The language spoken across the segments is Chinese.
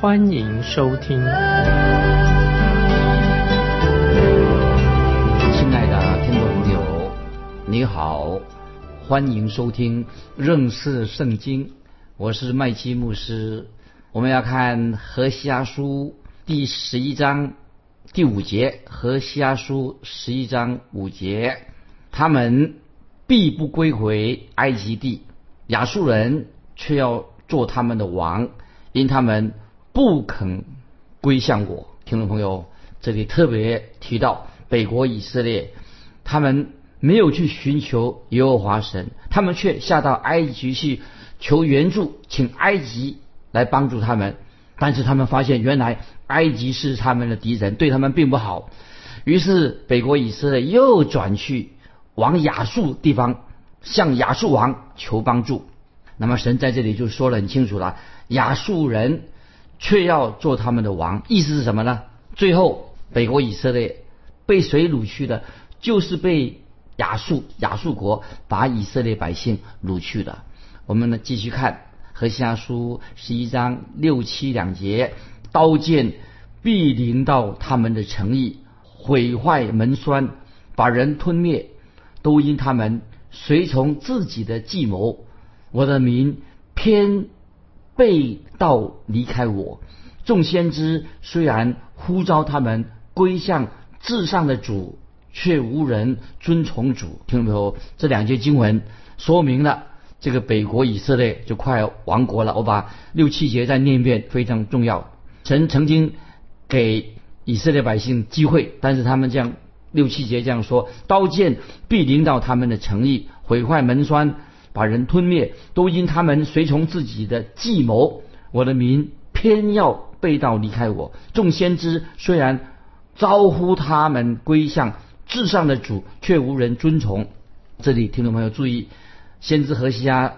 欢迎收听。亲爱的听众朋友，你好，欢迎收听认识圣经。我是麦基牧师，我们要看何西阿书第十一章第五节，何西阿书十一章五节，他们必不归回埃及地，亚述人却要做他们的王，因他们不肯归向我。听众朋友，这里特别提到北国以色列，他们没有去寻求耶和华神，他们却下到埃及去。求援助，请埃及来帮助他们，但是他们发现原来埃及是他们的敌人，对他们并不好。于是北国以色列又转去往亚述地方向亚述王求帮助。那么神在这里就说得很清楚了：亚述人却要做他们的王，意思是什么呢？最后北国以色列被谁掳去的？就是被亚述亚述国把以色列百姓掳去的。我们呢继续看《何西阿书》十一章六七两节，刀剑必临到他们的诚意，毁坏门栓，把人吞灭，都因他们随从自己的计谋。我的民偏背道离开我。众先知虽然呼召他们归向至上的主，却无人遵从主。听到没有？这两节经文说明了。这个北国以色列就快亡国了。我把六七节再念一遍，非常重要。神曾经给以色列百姓机会，但是他们这样六七节这样说：刀剑必临到他们的诚意，毁坏门栓，把人吞灭，都因他们随从自己的计谋。我的民偏要背道离开我。众先知虽然招呼他们归向至上的主，却无人遵从。这里听众朋友注意。先知何西阿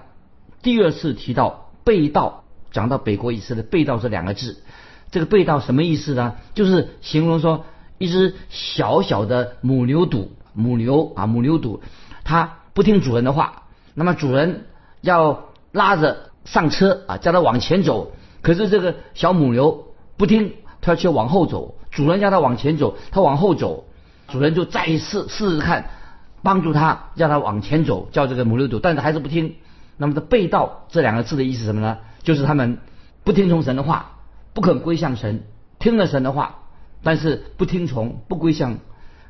第二次提到被盗，讲到北国以色列被盗这两个字，这个被盗什么意思呢？就是形容说一只小小的母牛犊，母牛啊母牛犊，它不听主人的话，那么主人要拉着上车啊，叫它往前走，可是这个小母牛不听，它却往后走，主人叫它往前走，它往后走，主人就再试试试看。帮助他，叫他往前走，叫这个母牛走，但是还是不听。那么，这背道这两个字的意思什么呢？就是他们不听从神的话，不肯归向神，听了神的话，但是不听从，不归向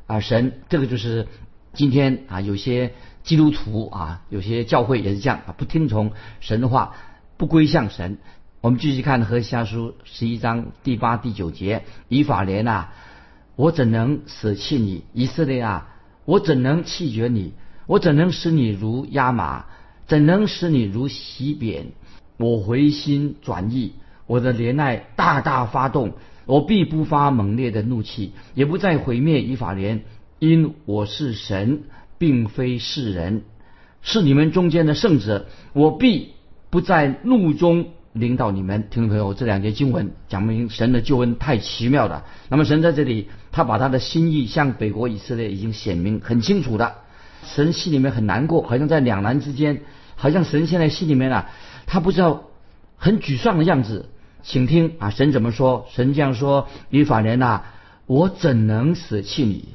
啊神。这个就是今天啊，有些基督徒啊，有些教会也是这样啊，不听从神的话，不归向神。我们继续看何西阿书十一章第八、第九节：以法莲啊，我怎能舍弃你？以色列啊！我怎能弃绝你？我怎能使你如压马？怎能使你如洗扁？我回心转意，我的怜爱大大发动，我必不发猛烈的怒气，也不再毁灭以法莲，因我是神，并非是人，是你们中间的圣者，我必不在怒中。领导你们，听众朋友，这两节经文讲明神的救恩太奇妙了。那么神在这里，他把他的心意向北国以色列已经显明很清楚的。神心里面很难过，好像在两难之间，好像神现在心里面啊，他不知道很沮丧的样子。请听啊，神怎么说？神这样说：以法莲呐，我怎能舍弃你？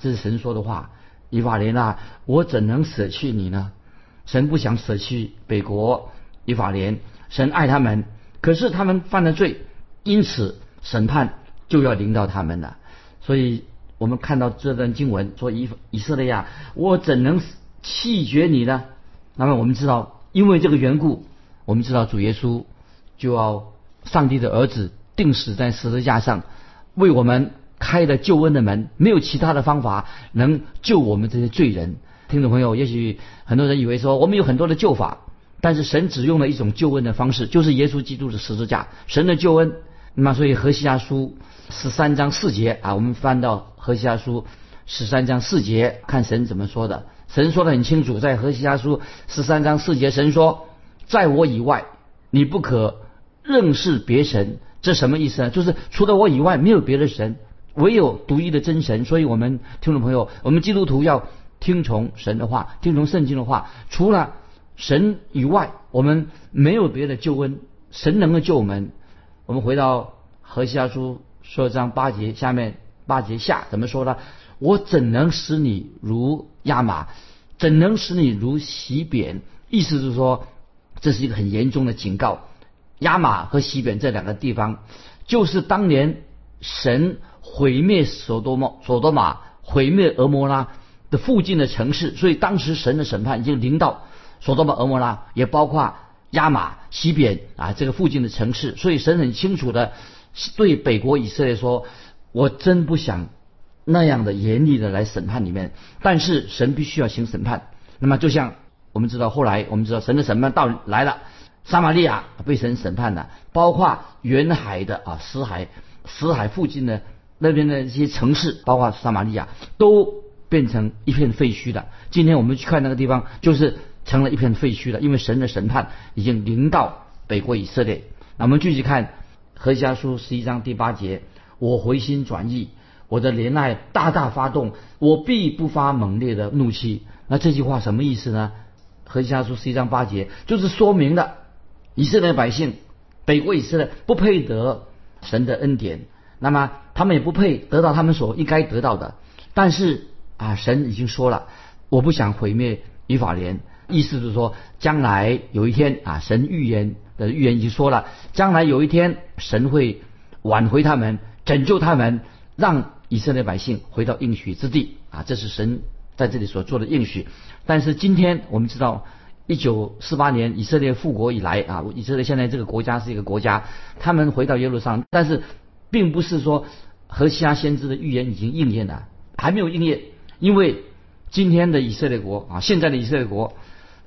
这是神说的话。以法莲呐，我怎能舍弃你呢？神不想舍弃北国以法莲。神爱他们，可是他们犯了罪，因此审判就要临到他们了。所以我们看到这段经文说：“以以色列呀，我怎能弃绝你呢？”那么我们知道，因为这个缘故，我们知道主耶稣就要上帝的儿子定死在十字架上，为我们开了救恩的门，没有其他的方法能救我们这些罪人。听众朋友，也许很多人以为说，我们有很多的救法。但是神只用了一种救恩的方式，就是耶稣基督的十字架。神的救恩那么所以何西阿书十三章四节啊，我们翻到何西阿书十三章四节，看神怎么说的。神说的很清楚，在何西阿书十三章四节，神说：“在我以外，你不可认识别神。”这什么意思呢？就是除了我以外，没有别的神，唯有独一的真神。所以我们听众朋友，我们基督徒要听从神的话，听从圣经的话。除了神以外，我们没有别的救恩，神能够救我们。我们回到何西阿书说章八节下面八节下怎么说呢？我怎能使你如亚玛？怎能使你如洗扁？意思是说，这是一个很严重的警告。亚玛和洗扁这两个地方，就是当年神毁灭所多玛、所多玛毁灭俄摩拉的附近的城市。所以当时神的审判已经临到所多玛、俄摩拉，也包括亚玛、西边啊这个附近的城市。所以神很清楚的对北国以色列说：“我真不想。”那样的严厉的来审判里面，但是神必须要行审判。那么就像我们知道，后来我们知道神的审判到来了，撒玛利亚被神审判了，包括沿海的啊死海、死海附近的那边的一些城市，包括撒玛利亚都变成一片废墟的。今天我们去看那个地方，就是成了一片废墟了，因为神的审判已经临到北国以色列。那我们继续看何西阿书十一章第八节：我回心转意。我的怜爱大大发动，我必不发猛烈的怒气。那这句话什么意思呢？何西阿书十一章八节就是说明了以色列百姓北国以色列不配得神的恩典，那么他们也不配得到他们所应该得到的。但是啊，神已经说了，我不想毁灭以法莲，意思是说将来有一天啊，神预言的预言已经说了，将来有一天神会挽回他们，拯救他们，让。以色列百姓回到应许之地啊，这是神在这里所做的应许。但是今天我们知道，一九四八年以色列复国以来啊，以色列现在这个国家是一个国家，他们回到耶路撒冷，但是并不是说何西阿先知的预言已经应验了，还没有应验。因为今天的以色列国啊，现在的以色列国，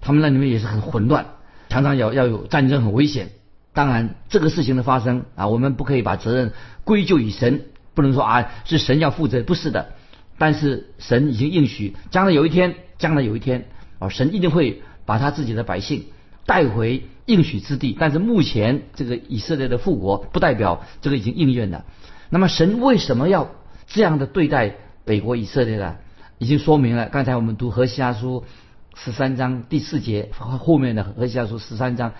他们那里面也是很混乱，常常要要有战争，很危险。当然，这个事情的发生啊，我们不可以把责任归咎于神。不能说啊，是神要负责，不是的。但是神已经应许，将来有一天，将来有一天，啊，神一定会把他自己的百姓带回应许之地。但是目前这个以色列的复国，不代表这个已经应验了。那么神为什么要这样的对待北国以色列呢？已经说明了。刚才我们读何西阿书十三章第四节，后面的何西阿书十三章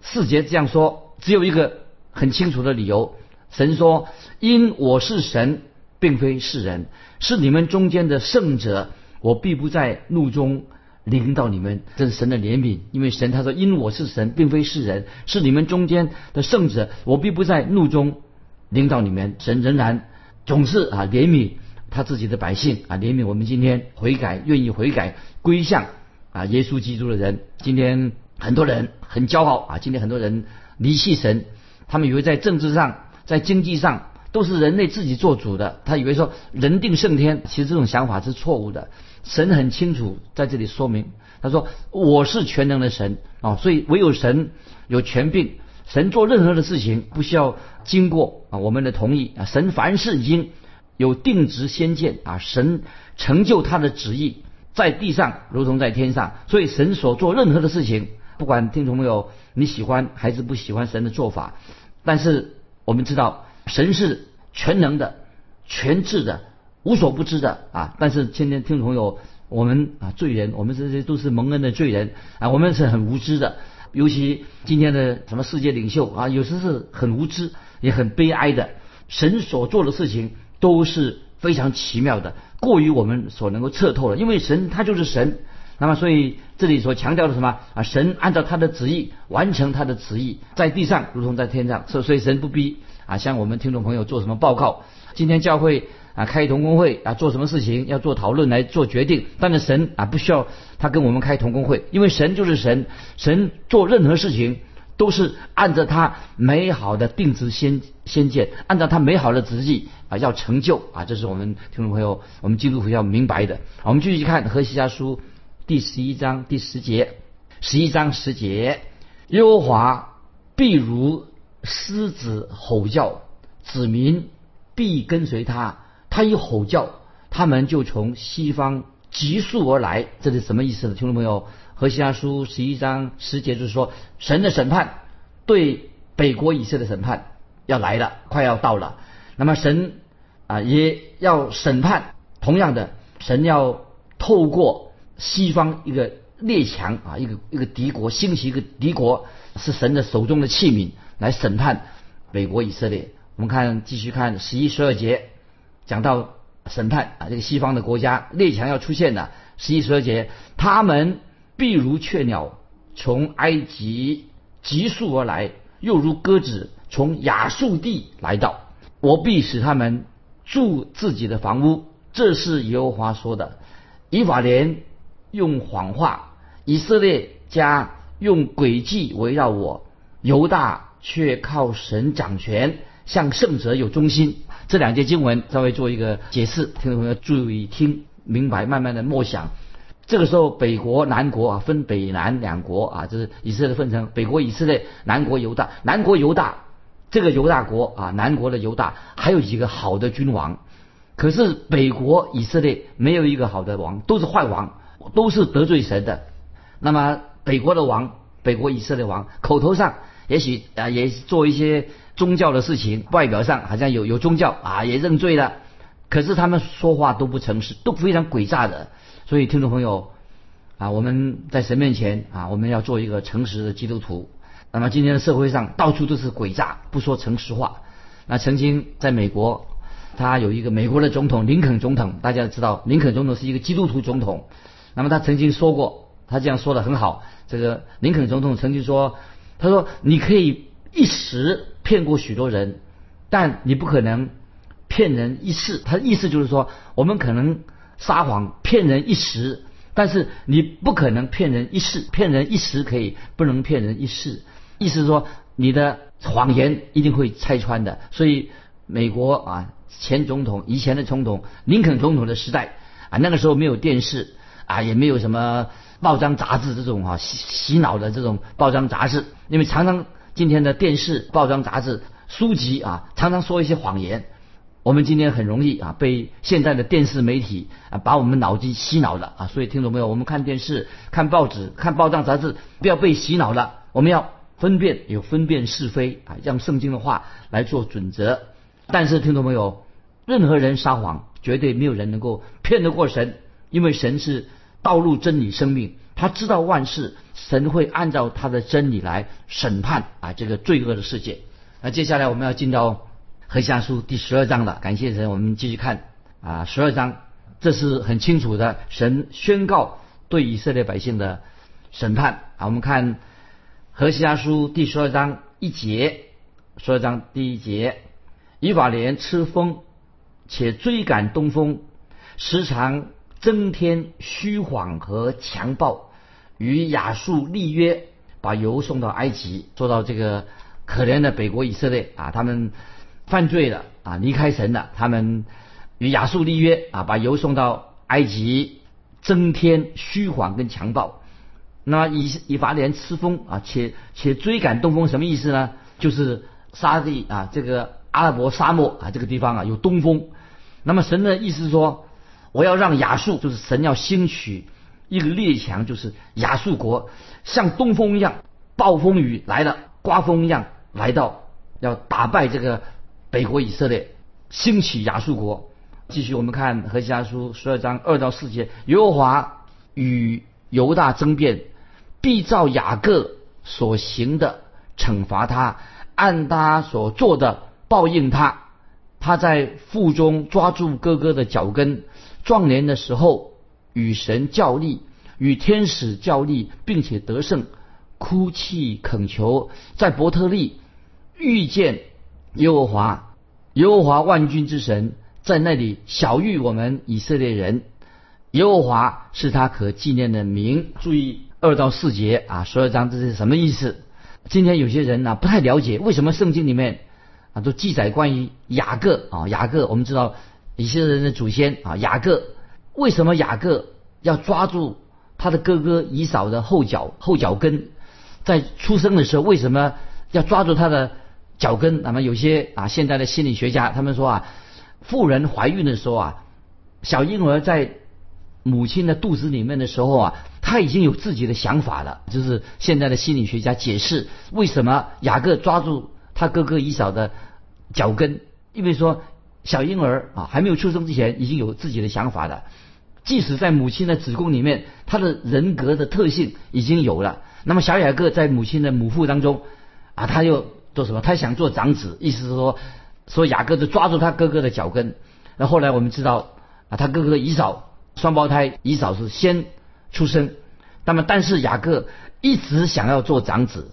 四节这样说，只有一个很清楚的理由。神说：“因我是神，并非是人，是你们中间的圣者，我必不在怒中临到你们。这是神的怜悯，因为神他说：因我是神，并非是人，是你们中间的圣者，我必不在怒中领导你们。神仍然总是啊怜悯他自己的百姓啊怜悯我们今天悔改、愿意悔改归向啊耶稣基督的人。今天很多人很骄傲啊，今天很多人离弃神，他们以为在政治上。”在经济上都是人类自己做主的，他以为说人定胜天，其实这种想法是错误的。神很清楚在这里说明，他说我是全能的神啊，所以唯有神有权柄，神做任何的事情不需要经过啊我们的同意啊，神凡事已经有定职先见啊，神成就他的旨意在地上如同在天上，所以神所做任何的事情，不管听众朋友你喜欢还是不喜欢神的做法，但是。我们知道神是全能的、全智的、无所不知的啊！但是今天听众朋友，我们啊罪人，我们这些都是蒙恩的罪人啊，我们是很无知的。尤其今天的什么世界领袖啊，有时是很无知，也很悲哀的。神所做的事情都是非常奇妙的，过于我们所能够测透了。因为神他就是神。那么，所以这里所强调的什么啊？神按照他的旨意完成他的旨意，在地上如同在天上。所所以神不逼啊，向我们听众朋友做什么报告？今天教会啊开同工会啊，做什么事情要做讨论来做决定？但是神啊不需要他跟我们开同工会，因为神就是神，神做任何事情都是按照他美好的定旨先先见，按照他美好的旨意啊要成就啊，这是我们听众朋友我们基督徒要明白的。我们继续看何西家书。第十一章第十节，十一章十节，耶和华必如狮子吼叫，子民必跟随他。他一吼叫，他们就从西方急速而来。这是什么意思呢？听众朋友，何西阿书十一章十节就是说，神的审判对北国以色列的审判要来了，快要到了。那么神啊也要审判，同样的，神要透过西方一个列强啊，一个一个敌国兴起一个敌国，是神的手中的器皿来审判北国以色列。我们看继续看十一十二节。讲到审判啊，这个西方的国家列强要出现了。十一十二节，他们必如雀鸟从埃及急速而来，又如鸽子从亚述地来到。我必使他们住自己的房屋。这是耶和华说的。以法莲用谎话，以色列家用诡计围绕我，犹大却靠神掌权，向圣者有忠心。这两节经文稍微做一个解释，听众朋友注意听明白，慢慢的默想。这个时候，北国、南国啊，分北南两国啊，就是以色列分成北国以色列、南国犹大。南国犹大这个犹大国啊，南国的犹大还有几个好的君王，可是北国以色列没有一个好的王，都是坏王，都是得罪神的。那么北国的王，北国以色列王，口头上也许啊也做一些。宗教的事情，外表上好像有有宗教啊，也认罪了，可是他们说话都不诚实，都非常诡诈的。所以听众朋友啊，我们在神面前啊，我们要做一个诚实的基督徒。那么今天的社会上到处都是诡诈，不说诚实话。那曾经在美国，他有一个美国的总统林肯总统，大家知道林肯总统是一个基督徒总统。那么他曾经说过，他这样说的很好。这个林肯总统曾经说，他说你可以一时。骗过许多人，但你不可能骗人一世。他的意思就是说，我们可能撒谎骗人一时，但是你不可能骗人一世。骗人一时可以，不能骗人一世。意思是说，你的谎言一定会拆穿的。所以，美国啊，前总统以前的总统林肯总统的时代啊，那个时候没有电视啊，也没有什么报章杂志这种啊洗洗脑的这种报章杂志，因为常常。今天的电视、报章、杂志、书籍啊，常常说一些谎言。我们今天很容易啊，被现在的电视媒体啊，把我们脑筋洗脑了啊。所以听懂没有？我们看电视、看报纸、看报章、杂志，不要被洗脑了。我们要分辨，有分辨是非啊，让圣经的话来做准则。但是听懂没有？任何人撒谎，绝对没有人能够骗得过神，因为神是道路、真理、生命。他知道万事，神会按照他的真理来审判啊这个罪恶的世界。那接下来我们要进到何西阿书第十二章了。感谢神，我们继续看啊十二章，这是很清楚的，神宣告对以色列百姓的审判啊。我们看何西阿书第十二章一节，十二章第一节，以法莲吃风，且追赶东风，时常。增添虚谎和强暴，与亚述立约，把油送到埃及。做到这个可怜的北国以色列啊，他们犯罪了啊，离开神了。他们与亚述立约啊，把油送到埃及，增添虚谎跟强暴。那以以法莲吃风啊，且且追赶东风，什么意思呢？就是沙地啊，这个阿拉伯沙漠啊，这个地方啊有东风。那么神的意思说。我要让亚述，就是神要兴起一个列强，就是亚述国，像东风一样，暴风雨来了，刮风一样来到，要打败这个北国以色列，兴起亚述国。继续我们看何西阿书十二章二到四节，耶和华与犹大争辩，必照雅各所行的惩罚他，按他所做的报应他。他在腹中抓住哥哥的脚跟。壮年的时候与神较力，与天使较力，并且得胜，哭泣恳求，在伯特利遇见耶和华，耶和华万军之神在那里小遇我们以色列人，耶和华是他可纪念的名。注意二到四节啊，十二章这是什么意思？今天有些人呢不太了解，为什么圣经里面啊都记载关于雅各啊雅各，我们知道。以色列人的祖先啊，雅各为什么雅各要抓住他的哥哥以扫的后脚后脚跟？在出生的时候为什么要抓住他的脚跟。那么有些啊，现在的心理学家他们说啊，妇人怀孕的时候啊，小婴儿在母亲的肚子里面的时候啊，他已经有自己的想法了。就是现在的心理学家解释为什么雅各抓住他哥哥以扫的脚跟，因为说小婴儿啊还没有出生之前已经有自己的想法了。即使在母亲的子宫里面，他的人格的特性已经有了。那么小雅各在母亲的母腹当中啊，他又做什么？他想做长子，意思是说，说雅各就抓住他哥哥的脚跟。那后来我们知道啊，他哥哥以扫双胞胎，以扫是先出生。那么但是雅各一直想要做长子，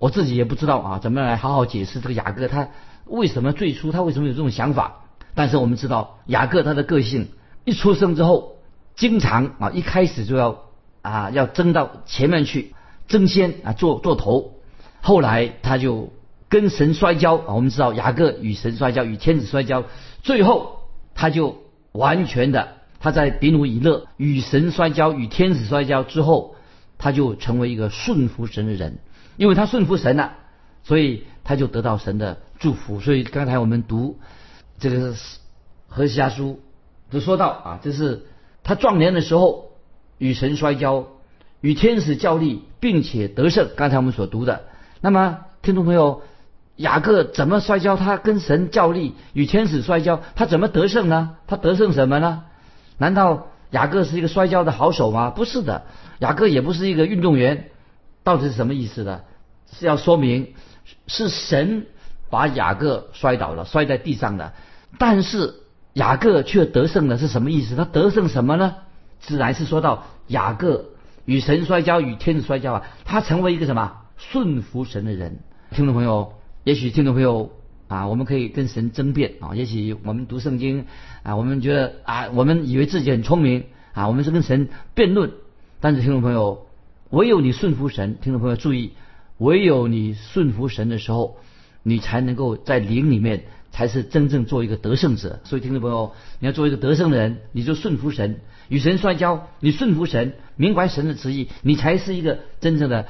我自己也不知道啊，怎么来好好解释这个雅各他为什么最初他为什么有这种想法？但是我们知道雅各他的个性一出生之后。经常啊，一开始就要啊，要争到前面去争先啊，做做头。后来他就跟神摔跤啊，我们知道雅各与神摔跤，与天子摔跤，最后他就完全的他在比努以勒与神摔跤，与天子摔跤之后，他就成为一个顺服神的人，因为他顺服神了，所以他就得到神的祝福。所以刚才我们读这个何西阿书就说到啊，这是。他壮年的时候与神摔跤，与天使较力，并且得胜。刚才我们所读的，那么听众朋友，雅各怎么摔跤？他跟神较力，与天使摔跤，他怎么得胜呢？他得胜什么呢？难道雅各是一个摔跤的好手吗？不是的，雅各也不是一个运动员。到底是什么意思呢？是要说明是神把雅各摔倒了，摔在地上的。但是。雅各却得胜了，是什么意思？他得胜什么呢？自然是说到雅各与神摔跤，与天子摔跤啊，他成为一个什么顺服神的人。听众朋友，也许听众朋友啊，我们可以跟神争辩啊，也许我们读圣经啊，我们觉得啊，我们以为自己很聪明啊，我们是跟神辩论。但是听众朋友，唯有你顺服神，听众朋友注意，唯有你顺服神的时候，你才能够在灵里面。才是真正做一个得胜者。所以，听众朋友，你要做一个得胜的人，你就顺服神，与神摔跤，你顺服神，明白神的旨意，你才是一个真正的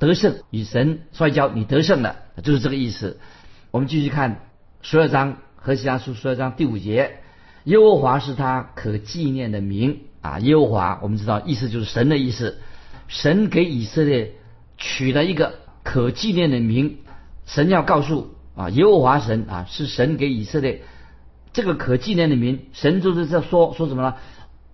得胜。与神摔跤，你得胜了，就是这个意思。我们继续看十二章和西阿书十二章第五节：耶和华是他可纪念的名啊！耶和华，我们知道意思就是神的意思。神给以色列取了一个可纪念的名，神要告诉。啊，耶和华神啊，是神给以色列这个可纪念的名。神就是在说说什么呢？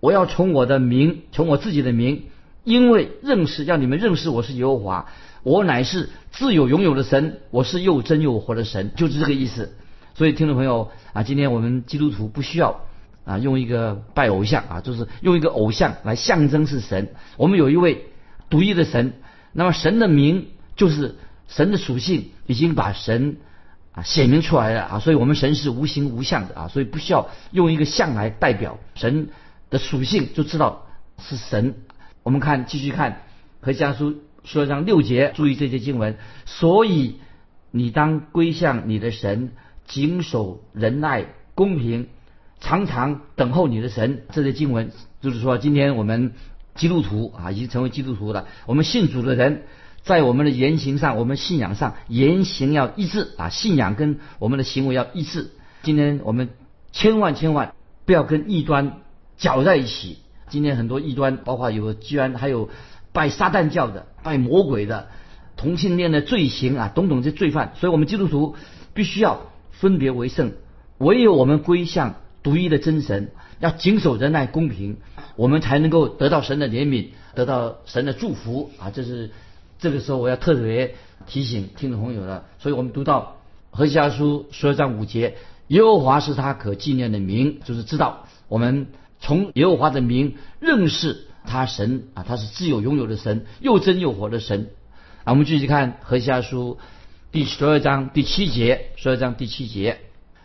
我要从我的名，从我自己的名，因为认识，让你们认识我是耶和华，我乃是自有永有的神，我是又真又活的神，就是这个意思。所以听众朋友啊，今天我们基督徒不需要啊用一个拜偶像啊，就是用一个偶像来象征是神。我们有一位独一的神，那么神的名就是神的属性，已经把神。啊，显明出来了啊，所以我们神是无形无相的啊，所以不需要用一个相来代表神的属性，就知道是神。我们看，继续看和家书说章六节，注意这些经文。所以你当归向你的神，谨守仁爱、公平，常常等候你的神。这些经文就是说，今天我们基督徒啊，已经成为基督徒了，我们信主的人。在我们的言行上，我们信仰上言行要一致啊，信仰跟我们的行为要一致。今天我们千万千万不要跟异端搅在一起。今天很多异端，包括有居然还有拜撒旦教的、拜魔鬼的、同性恋的罪行啊，等等这罪犯。所以我们基督徒必须要分别为圣，唯有我们归向独一的真神，要谨守仁爱公平，我们才能够得到神的怜悯，得到神的祝福啊！这是。这个时候我要特别提醒听众朋友了，所以我们读到何西阿书十二章五节，耶和华是他可纪念的名，就是知道我们从耶和华的名认识他神啊，他是自有拥有的神，又真又活的神啊。我们继续看何西阿书第十二章第七节，十二章第七节，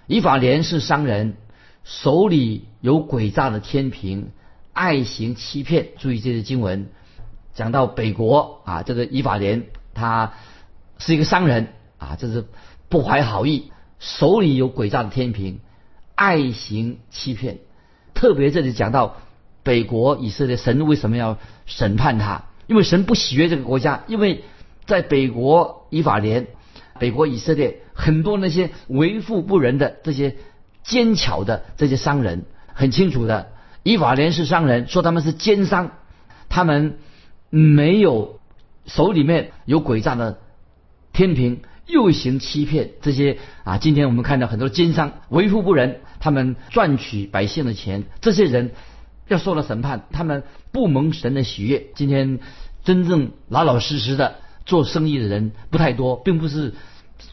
以法莲是商人，手里有诡诈的天平，爱行欺骗。注意这些经文。讲到北国啊，这个以法莲他是一个商人啊，这是不怀好意，手里有诡诈的天平，爱行欺骗。特别这里讲到北国以色列，神为什么要审判他？因为神不喜悦这个国家，因为在北国以法莲，北国以色列很多那些为富不仁的这些奸巧的这些商人，很清楚的，以法莲是商人，说他们是奸商，他们没有手里面有诡诈的天平，又行欺骗这些啊。今天我们看到很多奸商为富不仁，他们赚取百姓的钱，这些人要受到审判，他们不蒙神的喜悦。今天真正老老实实的。做生意的人不太多，并不是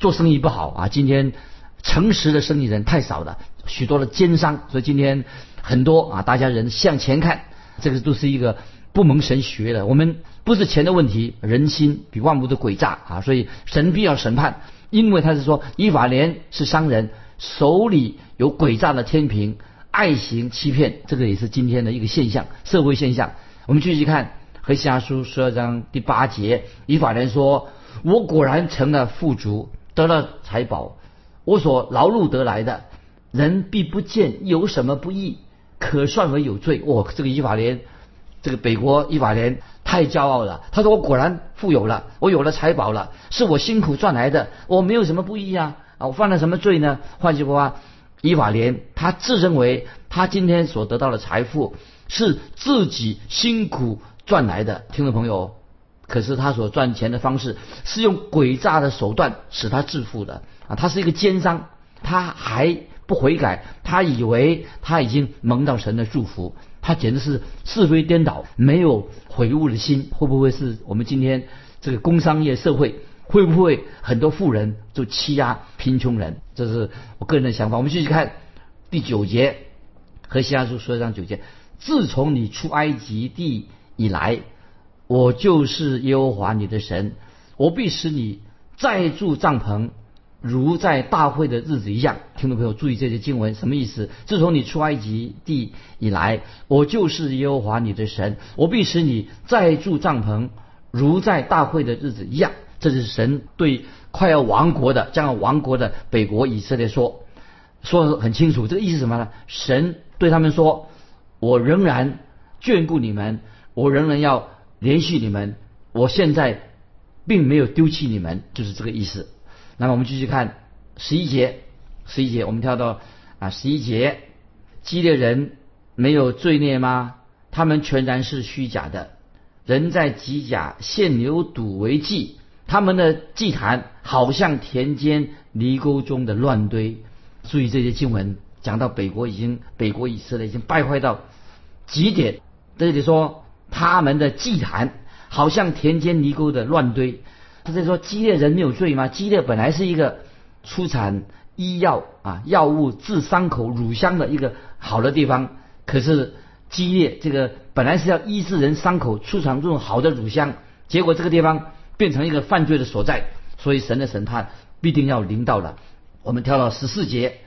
做生意不好啊。今天诚实的生意人太少了，许多的奸商，所以今天很多啊，大家人向前看，这个都是一个不蒙神学的。我们不是钱的问题，人心比万物的诡诈啊，所以神必要审判，因为他是说以法莲是商人，手里有诡诈的天平，爱行欺骗，这个也是今天的一个现象，社会现象。我们继续看。和下书十二章第八节，以法莲说：“我果然成了富足，得了财宝，我所劳碌得来的，人必不见有什么不义，可算为有罪。”我，这个以法莲，这个北国伊法莲太骄傲了。他说：“我果然富有了，我有了财宝了，是我辛苦赚来的，我没有什么不义啊！啊，我犯了什么罪呢？”换句话，伊法莲他自认为他今天所得到的财富是自己辛苦。赚来的听众朋友，可是他所赚钱的方式是用诡诈的手段使他致富的啊！他是一个奸商，他还不悔改，他以为他已经蒙到神的祝福，他简直是是非颠倒，没有悔悟的心。会不会是我们今天这个工商业社会，会不会很多富人就欺压贫穷人？这是我个人的想法。我们继续看第九节，和西阿书说上九节：自从你出埃及地。以来，我就是耶和华你的神，我必使你再住帐篷，如在大会的日子一样。听众朋友注意这些经文什么意思？自从你出埃及地以来，我就是耶和华你的神，我必使你再住帐篷，如在大会的日子一样。这是神对快要亡国的、将要亡国的北国以色列说，说的很清楚。这个意思什么呢？神对他们说：“我仍然眷顾你们。”我仍然要联系你们，我现在并没有丢弃你们，就是这个意思。那么我们继续看十一节，十一节我们跳到啊十一节，基列人没有罪孽吗？他们全然是虚假的，人在吉甲献牛犊为祭，他们的祭坛好像田间泥沟中的乱堆。注意这些经文讲到北国已经北国以色列已经败坏到极点，这里说。他们的祭坛好像田间泥沟的乱堆。他在说基列人没有罪吗？基列本来是一个出产医药啊药物治伤口乳香的一个好的地方，可是基列这个本来是要医治人伤口出产这种好的乳香，结果这个地方变成一个犯罪的所在，所以神的审判必定要临到了。我们跳到十四节，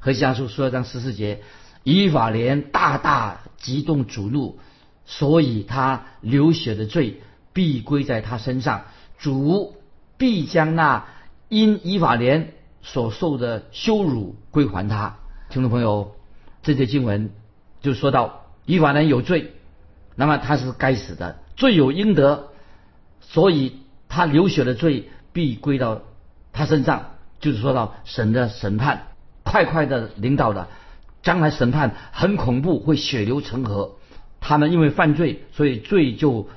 和下书说章十四节，以法莲大大激动主怒。所以他流血的罪必归在他身上，主必将那因以法莲所受的羞辱归还他。听众朋友，这些经文就说到以法人有罪，那么他是该死的，罪有应得，所以他流血的罪必归到他身上，就是说到神的审判快快的领导的，将来审判很恐怖，会血流成河。他们因为犯罪，所以罪就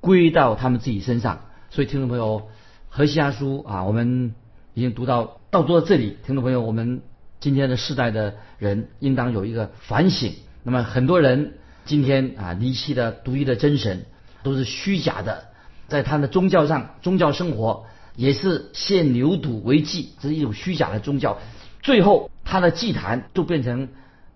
归到他们自己身上。所以，听众朋友，《何西阿书》啊，我们已经读到到做到这里。听众朋友，我们今天的世代的人应当有一个反省。那么，很多人今天啊离弃了独一的真神，都是虚假的，在他的宗教上、宗教生活也是献牛犊为祭，这是一种虚假的宗教。最后，他的祭坛都变成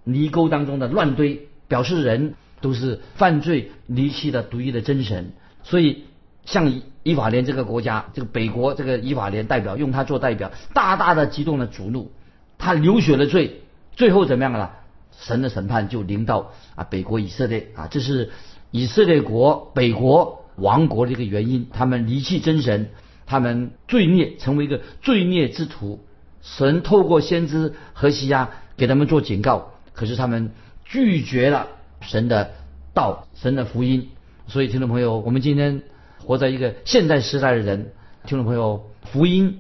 泥沟当中的乱堆，表示人。都是犯罪离弃的独一的真神，所以像以法莲这个国家，这个北国这个以法莲代表用他做代表，大大的激动了主怒，他流血的罪，最后怎么样了？神的审判就临到啊北国以色列啊，这是以色列国北国亡国的一个原因，他们离弃真神，他们罪孽成为一个罪孽之徒，神透过先知何西亚给他们做警告，可是他们拒绝了。神的道，神的福音，所以听众朋友，我们今天活在一个现代时代的人，听众朋友，福音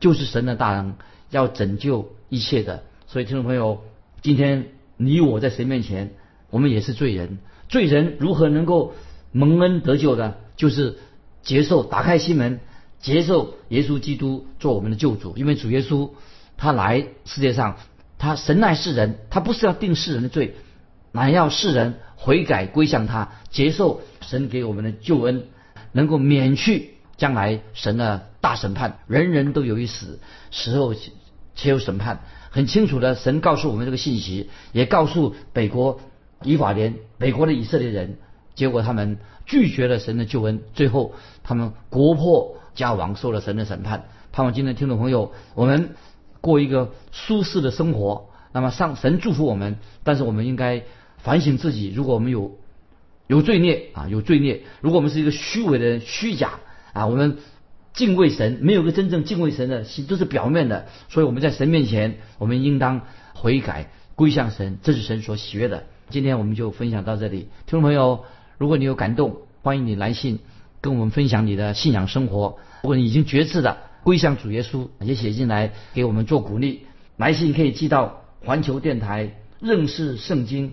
就是神的大能，要拯救一切的。所以听众朋友，今天你我在神面前，我们也是罪人。罪人如何能够蒙恩得救呢？就是接受打开心门，接受耶稣基督做我们的救主。因为主耶稣他来世界上，他神爱世人，他不是要定世人的罪，乃要世人悔改归向他，接受神给我们的救恩，能够免去将来神的大审判。人人都有一死，死后且有审判。很清楚的，神告诉我们这个信息，也告诉北国以法莲、北国的以色列人。结果他们拒绝了神的救恩，最后他们国破家亡，受了神的审判。盼望今天听众朋友，我们过一个舒适的生活。那么上神祝福我们，但是我们应该反省自己。如果我们有有罪孽啊，有罪孽；如果我们是一个虚伪的人、虚假啊，我们敬畏神，没有个真正敬畏神的心，都是表面的。所以我们在神面前，我们应当悔改归向神，这是神所喜悦的。今天我们就分享到这里，听众朋友。如果你有感动，欢迎你来信跟我们分享你的信仰生活。如果你已经决志的归向主耶稣，也写进来给我们做鼓励。来信可以寄到环球电台认识圣经